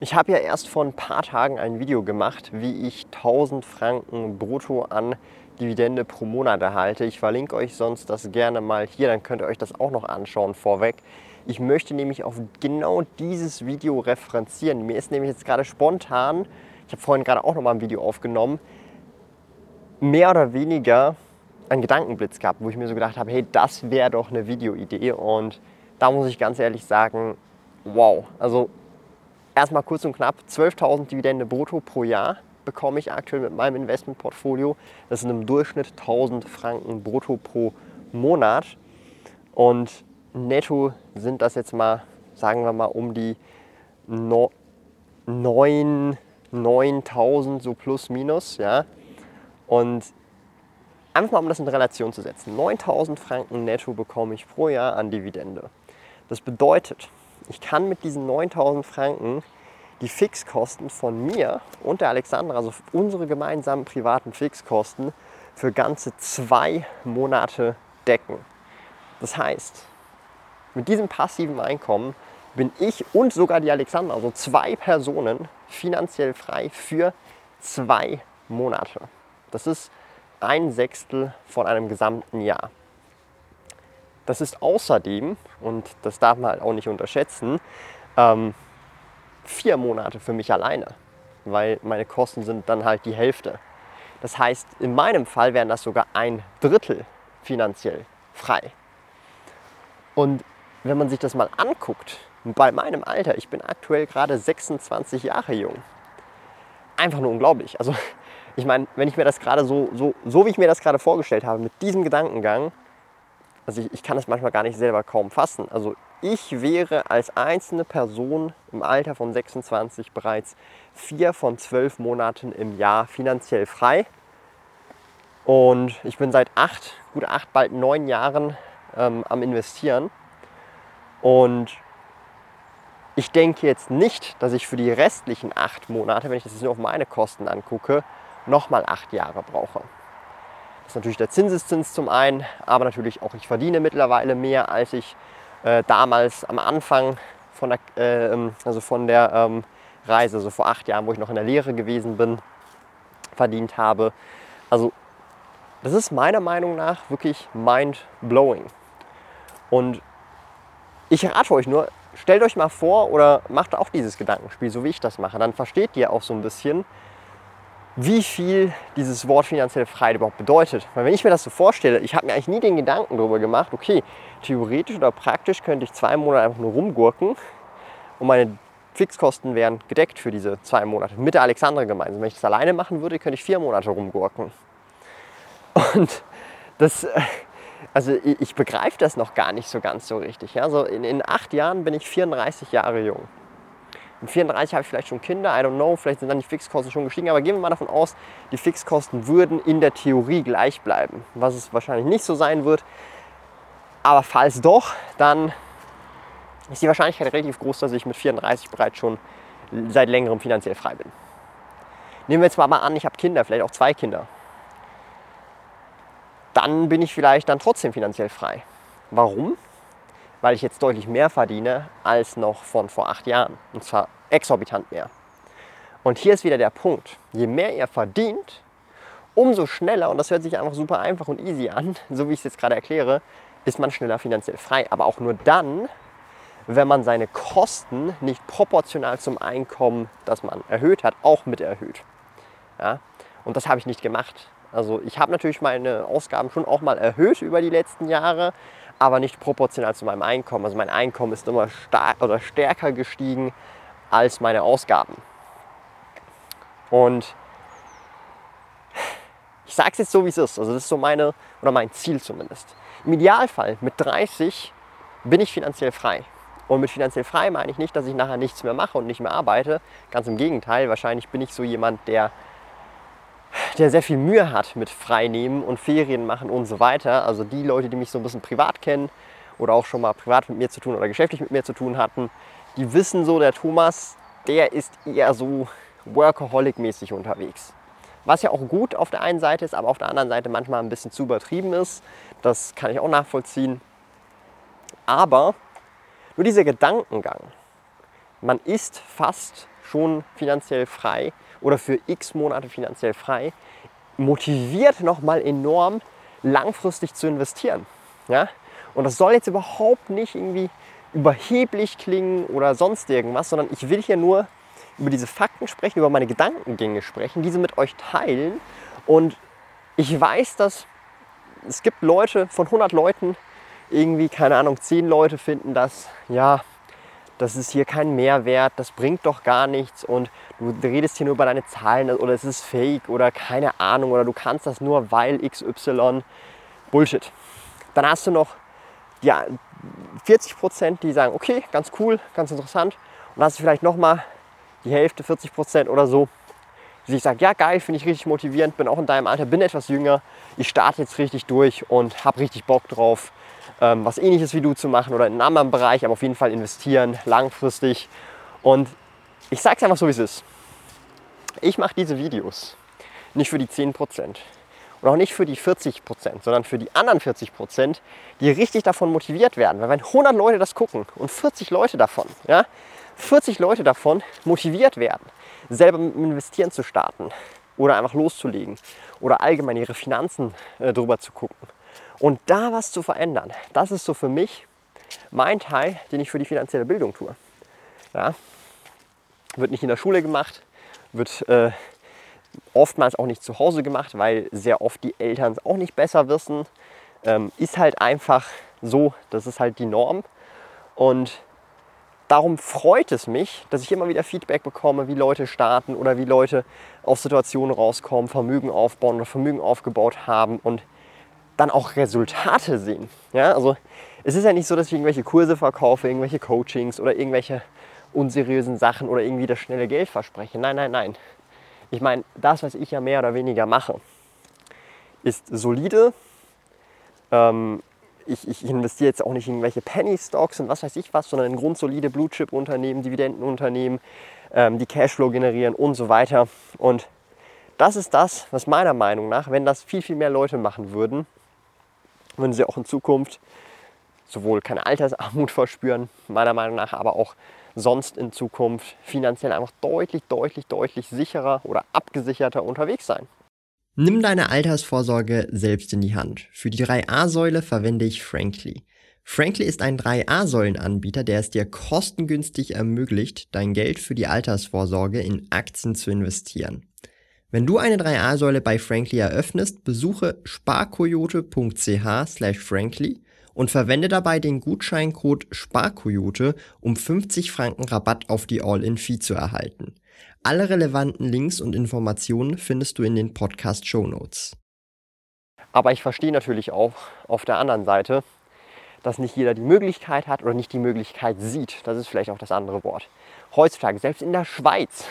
Ich habe ja erst vor ein paar Tagen ein Video gemacht, wie ich 1000 Franken brutto an Dividende pro Monat erhalte. Ich verlinke euch sonst das gerne mal hier, dann könnt ihr euch das auch noch anschauen vorweg. Ich möchte nämlich auf genau dieses Video referenzieren. Mir ist nämlich jetzt gerade spontan, ich habe vorhin gerade auch noch mal ein Video aufgenommen, mehr oder weniger ein Gedankenblitz gehabt, wo ich mir so gedacht habe, hey, das wäre doch eine Videoidee. Und da muss ich ganz ehrlich sagen, wow. Also Erstmal kurz und knapp, 12.000 Dividende brutto pro Jahr bekomme ich aktuell mit meinem Investmentportfolio. Das sind im Durchschnitt 1000 Franken brutto pro Monat. Und netto sind das jetzt mal, sagen wir mal, um die 9000 so plus minus. Ja? Und einfach mal, um das in Relation zu setzen. 9000 Franken netto bekomme ich pro Jahr an Dividende. Das bedeutet, ich kann mit diesen 9000 Franken die Fixkosten von mir und der Alexandra, also unsere gemeinsamen privaten Fixkosten, für ganze zwei Monate decken. Das heißt, mit diesem passiven Einkommen bin ich und sogar die Alexandra, also zwei Personen, finanziell frei für zwei Monate. Das ist ein Sechstel von einem gesamten Jahr. Das ist außerdem, und das darf man halt auch nicht unterschätzen, ähm, vier Monate für mich alleine, weil meine Kosten sind dann halt die Hälfte. Das heißt, in meinem Fall wären das sogar ein Drittel finanziell frei. Und wenn man sich das mal anguckt, bei meinem Alter, ich bin aktuell gerade 26 Jahre jung, einfach nur unglaublich. Also ich meine, wenn ich mir das gerade so, so, so wie ich mir das gerade vorgestellt habe, mit diesem Gedankengang, also ich, ich kann es manchmal gar nicht selber kaum fassen. Also ich wäre als einzelne Person im Alter von 26 bereits vier von zwölf Monaten im Jahr finanziell frei. Und ich bin seit acht, gut acht, bald neun Jahren ähm, am Investieren. Und ich denke jetzt nicht, dass ich für die restlichen acht Monate, wenn ich das jetzt nur auf meine Kosten angucke, nochmal acht Jahre brauche. Das ist natürlich der Zinseszins zum einen, aber natürlich auch ich verdiene mittlerweile mehr, als ich äh, damals am Anfang von der, äh, ähm, also von der ähm, Reise, also vor acht Jahren, wo ich noch in der Lehre gewesen bin, verdient habe. Also das ist meiner Meinung nach wirklich mind-blowing. Und ich rate euch nur, stellt euch mal vor oder macht auch dieses Gedankenspiel, so wie ich das mache. Dann versteht ihr auch so ein bisschen, wie viel dieses Wort finanzielle Freiheit überhaupt bedeutet. Weil wenn ich mir das so vorstelle, ich habe mir eigentlich nie den Gedanken darüber gemacht, okay, theoretisch oder praktisch könnte ich zwei Monate einfach nur rumgurken und meine Fixkosten wären gedeckt für diese zwei Monate mit der Alexandra gemeinsam. Wenn ich das alleine machen würde, könnte ich vier Monate rumgurken. Und das, äh, also ich begreife das noch gar nicht so ganz so richtig. Also in, in acht Jahren bin ich 34 Jahre jung. Mit 34 habe ich vielleicht schon Kinder, I don't know, vielleicht sind dann die Fixkosten schon gestiegen, aber gehen wir mal davon aus, die Fixkosten würden in der Theorie gleich bleiben, was es wahrscheinlich nicht so sein wird. Aber falls doch, dann ist die Wahrscheinlichkeit relativ groß, dass ich mit 34 bereits schon seit längerem finanziell frei bin. Nehmen wir jetzt mal an, ich habe Kinder, vielleicht auch zwei Kinder. Dann bin ich vielleicht dann trotzdem finanziell frei. Warum? Weil ich jetzt deutlich mehr verdiene als noch von vor acht Jahren. Und zwar exorbitant mehr. Und hier ist wieder der Punkt. Je mehr ihr verdient, umso schneller, und das hört sich einfach super einfach und easy an, so wie ich es jetzt gerade erkläre, ist man schneller finanziell frei. Aber auch nur dann, wenn man seine Kosten nicht proportional zum Einkommen, das man erhöht hat, auch mit erhöht. Ja? Und das habe ich nicht gemacht. Also ich habe natürlich meine Ausgaben schon auch mal erhöht über die letzten Jahre, aber nicht proportional zu meinem Einkommen. Also mein Einkommen ist immer stark oder stärker gestiegen als meine Ausgaben. Und ich sage es jetzt so, wie es ist. Also das ist so meine oder mein Ziel zumindest. Im Idealfall mit 30 bin ich finanziell frei. Und mit finanziell frei meine ich nicht, dass ich nachher nichts mehr mache und nicht mehr arbeite. Ganz im Gegenteil, wahrscheinlich bin ich so jemand, der, der sehr viel Mühe hat mit Freinehmen und Ferien machen und so weiter. Also die Leute, die mich so ein bisschen privat kennen oder auch schon mal privat mit mir zu tun oder geschäftlich mit mir zu tun hatten, die wissen so, der Thomas, der ist eher so Workaholic-mäßig unterwegs. Was ja auch gut auf der einen Seite ist, aber auf der anderen Seite manchmal ein bisschen zu übertrieben ist. Das kann ich auch nachvollziehen. Aber nur dieser Gedankengang, man ist fast schon finanziell frei oder für x Monate finanziell frei, motiviert nochmal enorm, langfristig zu investieren. Ja? Und das soll jetzt überhaupt nicht irgendwie überheblich klingen oder sonst irgendwas, sondern ich will hier nur über diese Fakten sprechen, über meine Gedankengänge sprechen, diese mit euch teilen. Und ich weiß, dass es gibt Leute von 100 Leuten, irgendwie, keine Ahnung, zehn Leute finden das, ja, das ist hier kein Mehrwert, das bringt doch gar nichts und du redest hier nur über deine Zahlen oder es ist fake oder keine Ahnung oder du kannst das nur weil XY. Bullshit. Dann hast du noch ja, 40 Prozent, die sagen, okay, ganz cool, ganz interessant. Und dann hast du vielleicht nochmal die Hälfte, 40 Prozent oder so, die sich sagen, ja geil, finde ich richtig motivierend, bin auch in deinem Alter, bin etwas jünger, ich starte jetzt richtig durch und habe richtig Bock drauf ähm, was ähnliches wie du zu machen oder in einem anderen Bereich, aber auf jeden Fall investieren, langfristig. Und ich sage es einfach so, wie es ist. Ich mache diese Videos nicht für die 10% und auch nicht für die 40%, sondern für die anderen 40%, die richtig davon motiviert werden. Weil wenn 100 Leute das gucken und 40 Leute davon, ja, 40 Leute davon motiviert werden, selber mit dem Investieren zu starten oder einfach loszulegen oder allgemein ihre Finanzen äh, drüber zu gucken und da was zu verändern, das ist so für mich mein Teil, den ich für die finanzielle Bildung tue. Ja? Wird nicht in der Schule gemacht, wird äh, oftmals auch nicht zu Hause gemacht, weil sehr oft die Eltern es auch nicht besser wissen. Ähm, ist halt einfach so, das ist halt die Norm. Und darum freut es mich, dass ich immer wieder Feedback bekomme, wie Leute starten oder wie Leute aus Situationen rauskommen, Vermögen aufbauen oder Vermögen aufgebaut haben und dann auch Resultate sehen. Ja, also es ist ja nicht so, dass ich irgendwelche Kurse verkaufe, irgendwelche Coachings oder irgendwelche unseriösen Sachen oder irgendwie das schnelle Geld verspreche. Nein, nein, nein. Ich meine, das, was ich ja mehr oder weniger mache, ist solide. Ähm, ich, ich, investiere jetzt auch nicht in irgendwelche Penny-Stocks und was weiß ich was, sondern in grundsolide Blue-Chip-Unternehmen, Dividendenunternehmen, ähm, die Cashflow generieren und so weiter. Und das ist das, was meiner Meinung nach, wenn das viel, viel mehr Leute machen würden, würden sie auch in Zukunft sowohl keine Altersarmut verspüren, meiner Meinung nach, aber auch sonst in Zukunft finanziell einfach deutlich, deutlich, deutlich sicherer oder abgesicherter unterwegs sein. Nimm deine Altersvorsorge selbst in die Hand. Für die 3a-Säule verwende ich Frankly. Frankly ist ein 3a-Säulen-Anbieter, der es dir kostengünstig ermöglicht, dein Geld für die Altersvorsorge in Aktien zu investieren. Wenn du eine 3a-Säule bei Frankly eröffnest, besuche sparkoyote.ch/frankly und verwende dabei den Gutscheincode SPARKOYOTE, um 50 Franken Rabatt auf die All-in-Fee zu erhalten. Alle relevanten Links und Informationen findest du in den Podcast Show Notes. Aber ich verstehe natürlich auch auf der anderen Seite, dass nicht jeder die Möglichkeit hat oder nicht die Möglichkeit sieht. Das ist vielleicht auch das andere Wort. Heutzutage, selbst in der Schweiz,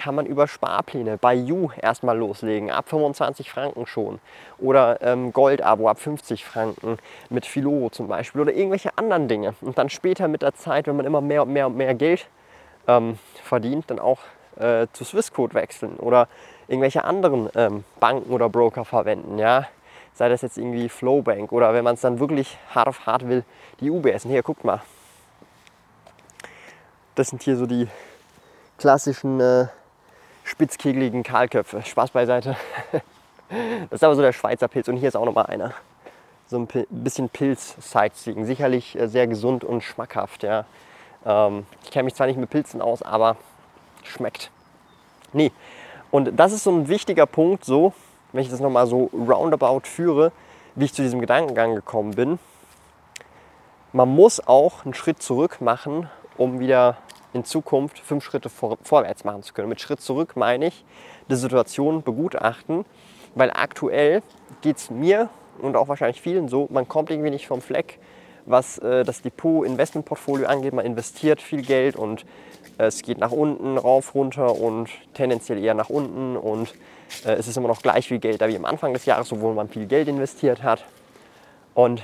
kann man über Sparpläne bei You erstmal loslegen, ab 25 Franken schon. Oder ähm, Goldabo ab 50 Franken mit Philo zum Beispiel oder irgendwelche anderen Dinge. Und dann später mit der Zeit, wenn man immer mehr und mehr und mehr Geld ähm, verdient, dann auch äh, zu Swissquote wechseln oder irgendwelche anderen ähm, Banken oder Broker verwenden. Ja? Sei das jetzt irgendwie Flowbank oder wenn man es dann wirklich hart auf hart will, die UBS. Und hier, guckt mal. Das sind hier so die klassischen äh, spitzkegeligen Kahlköpfe. Spaß beiseite. Das ist aber so der Schweizer Pilz und hier ist auch noch mal einer. So ein bisschen Pilz-Sightseeing. Sicherlich äh, sehr gesund und schmackhaft. Ja. Ähm, ich kenne mich zwar nicht mit Pilzen aus, aber schmeckt. Nee. Und das ist so ein wichtiger Punkt, so, wenn ich das nochmal so roundabout führe, wie ich zu diesem Gedankengang gekommen bin. Man muss auch einen Schritt zurück machen, um wieder in Zukunft fünf Schritte vor, vorwärts machen zu können. Mit Schritt zurück meine ich, die Situation begutachten, weil aktuell geht es mir und auch wahrscheinlich vielen so, man kommt irgendwie nicht vom Fleck, was äh, das Depot Investmentportfolio angeht. Man investiert viel Geld und äh, es geht nach unten, rauf, runter und tendenziell eher nach unten und äh, es ist immer noch gleich viel Geld da wie am Anfang des Jahres, obwohl man viel Geld investiert hat. Und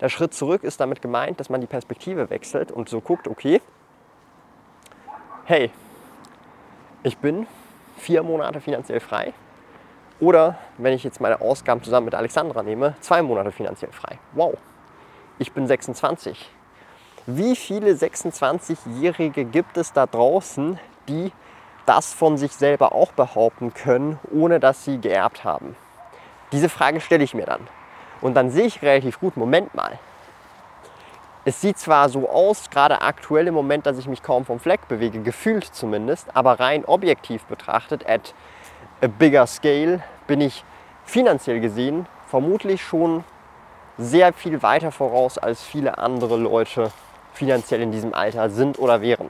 der Schritt zurück ist damit gemeint, dass man die Perspektive wechselt und so guckt, okay, hey, ich bin vier Monate finanziell frei. Oder wenn ich jetzt meine Ausgaben zusammen mit Alexandra nehme, zwei Monate finanziell frei. Wow, ich bin 26. Wie viele 26-Jährige gibt es da draußen, die das von sich selber auch behaupten können, ohne dass sie geerbt haben? Diese Frage stelle ich mir dann. Und dann sehe ich relativ gut, Moment mal. Es sieht zwar so aus, gerade aktuell im Moment, dass ich mich kaum vom Fleck bewege, gefühlt zumindest, aber rein objektiv betrachtet, at a bigger scale, bin ich finanziell gesehen vermutlich schon sehr viel weiter voraus, als viele andere Leute finanziell in diesem Alter sind oder wären.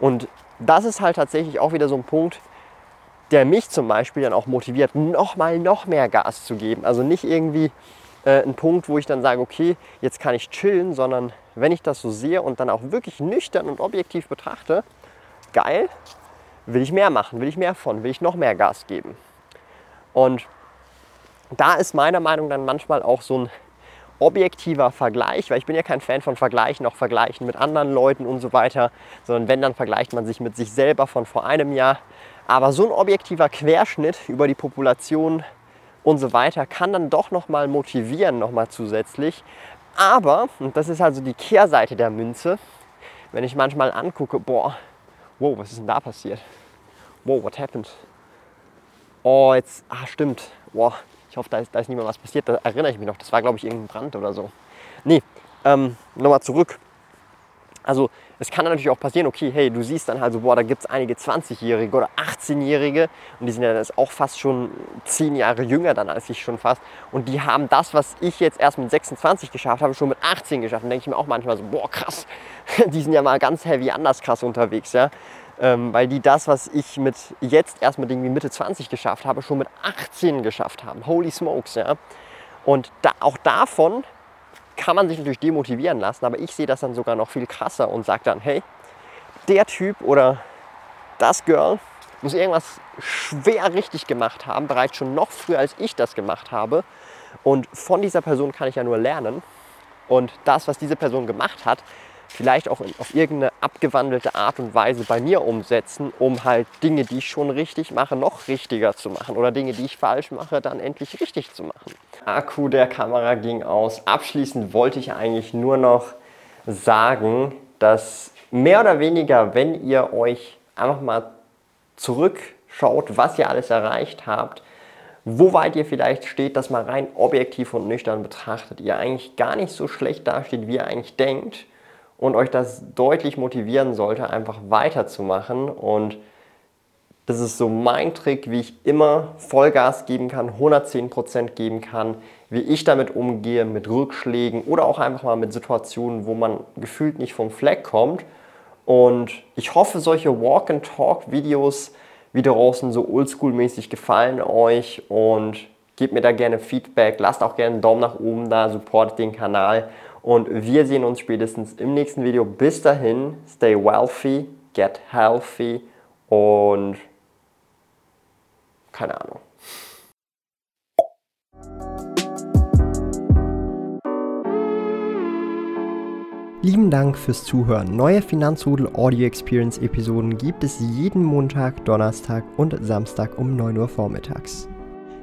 Und das ist halt tatsächlich auch wieder so ein Punkt, der mich zum Beispiel dann auch motiviert, nochmal noch mehr Gas zu geben. Also nicht irgendwie äh, ein Punkt, wo ich dann sage, okay, jetzt kann ich chillen, sondern wenn ich das so sehe und dann auch wirklich nüchtern und objektiv betrachte, geil, will ich mehr machen, will ich mehr von, will ich noch mehr Gas geben. Und da ist meiner Meinung nach dann manchmal auch so ein objektiver Vergleich, weil ich bin ja kein Fan von Vergleichen, auch Vergleichen mit anderen Leuten und so weiter, sondern wenn, dann vergleicht man sich mit sich selber von vor einem Jahr. Aber so ein objektiver Querschnitt über die Population und so weiter kann dann doch nochmal motivieren, nochmal zusätzlich. Aber, und das ist also die Kehrseite der Münze, wenn ich manchmal angucke, boah, wow, was ist denn da passiert? Wow, what happened? Oh, jetzt, ah, stimmt, boah, ich hoffe, da ist, da ist niemand was passiert. Da erinnere ich mich noch. Das war, glaube ich, irgendein Brand oder so. Nee, ähm, nochmal zurück. Also es kann natürlich auch passieren, okay, hey, du siehst dann halt so, boah, da gibt es einige 20-Jährige oder 18-Jährige und die sind ja das auch fast schon 10 Jahre jünger dann als ich schon fast und die haben das, was ich jetzt erst mit 26 geschafft habe, schon mit 18 geschafft. Und denke ich mir auch manchmal so, boah, krass, die sind ja mal ganz heavy anders krass unterwegs, ja ähm, weil die das, was ich mit jetzt erst mit irgendwie Mitte 20 geschafft habe, schon mit 18 geschafft haben. Holy smokes, ja. Und da, auch davon kann man sich natürlich demotivieren lassen, aber ich sehe das dann sogar noch viel krasser und sage dann, hey, der Typ oder das Girl muss irgendwas schwer richtig gemacht haben, bereits schon noch früher als ich das gemacht habe. Und von dieser Person kann ich ja nur lernen. Und das, was diese Person gemacht hat, vielleicht auch auf irgendeine abgewandelte Art und Weise bei mir umsetzen, um halt Dinge, die ich schon richtig mache, noch richtiger zu machen oder Dinge, die ich falsch mache, dann endlich richtig zu machen. Akku der Kamera ging aus. Abschließend wollte ich eigentlich nur noch sagen, dass mehr oder weniger, wenn ihr euch einfach mal zurückschaut, was ihr alles erreicht habt, wo weit ihr vielleicht steht, dass man rein objektiv und nüchtern betrachtet, ihr eigentlich gar nicht so schlecht dasteht, wie ihr eigentlich denkt und euch das deutlich motivieren sollte, einfach weiterzumachen. Und das ist so mein Trick, wie ich immer Vollgas geben kann, 110% geben kann, wie ich damit umgehe, mit Rückschlägen oder auch einfach mal mit Situationen, wo man gefühlt nicht vom Fleck kommt. Und ich hoffe, solche Walk-and-Talk-Videos wie draußen so oldschool-mäßig gefallen euch und gebt mir da gerne Feedback, lasst auch gerne einen Daumen nach oben da, supportet den Kanal und wir sehen uns spätestens im nächsten Video. Bis dahin, stay wealthy, get healthy und keine Ahnung. Lieben Dank fürs Zuhören. Neue Finanzrudel Audio Experience Episoden gibt es jeden Montag, Donnerstag und Samstag um 9 Uhr vormittags.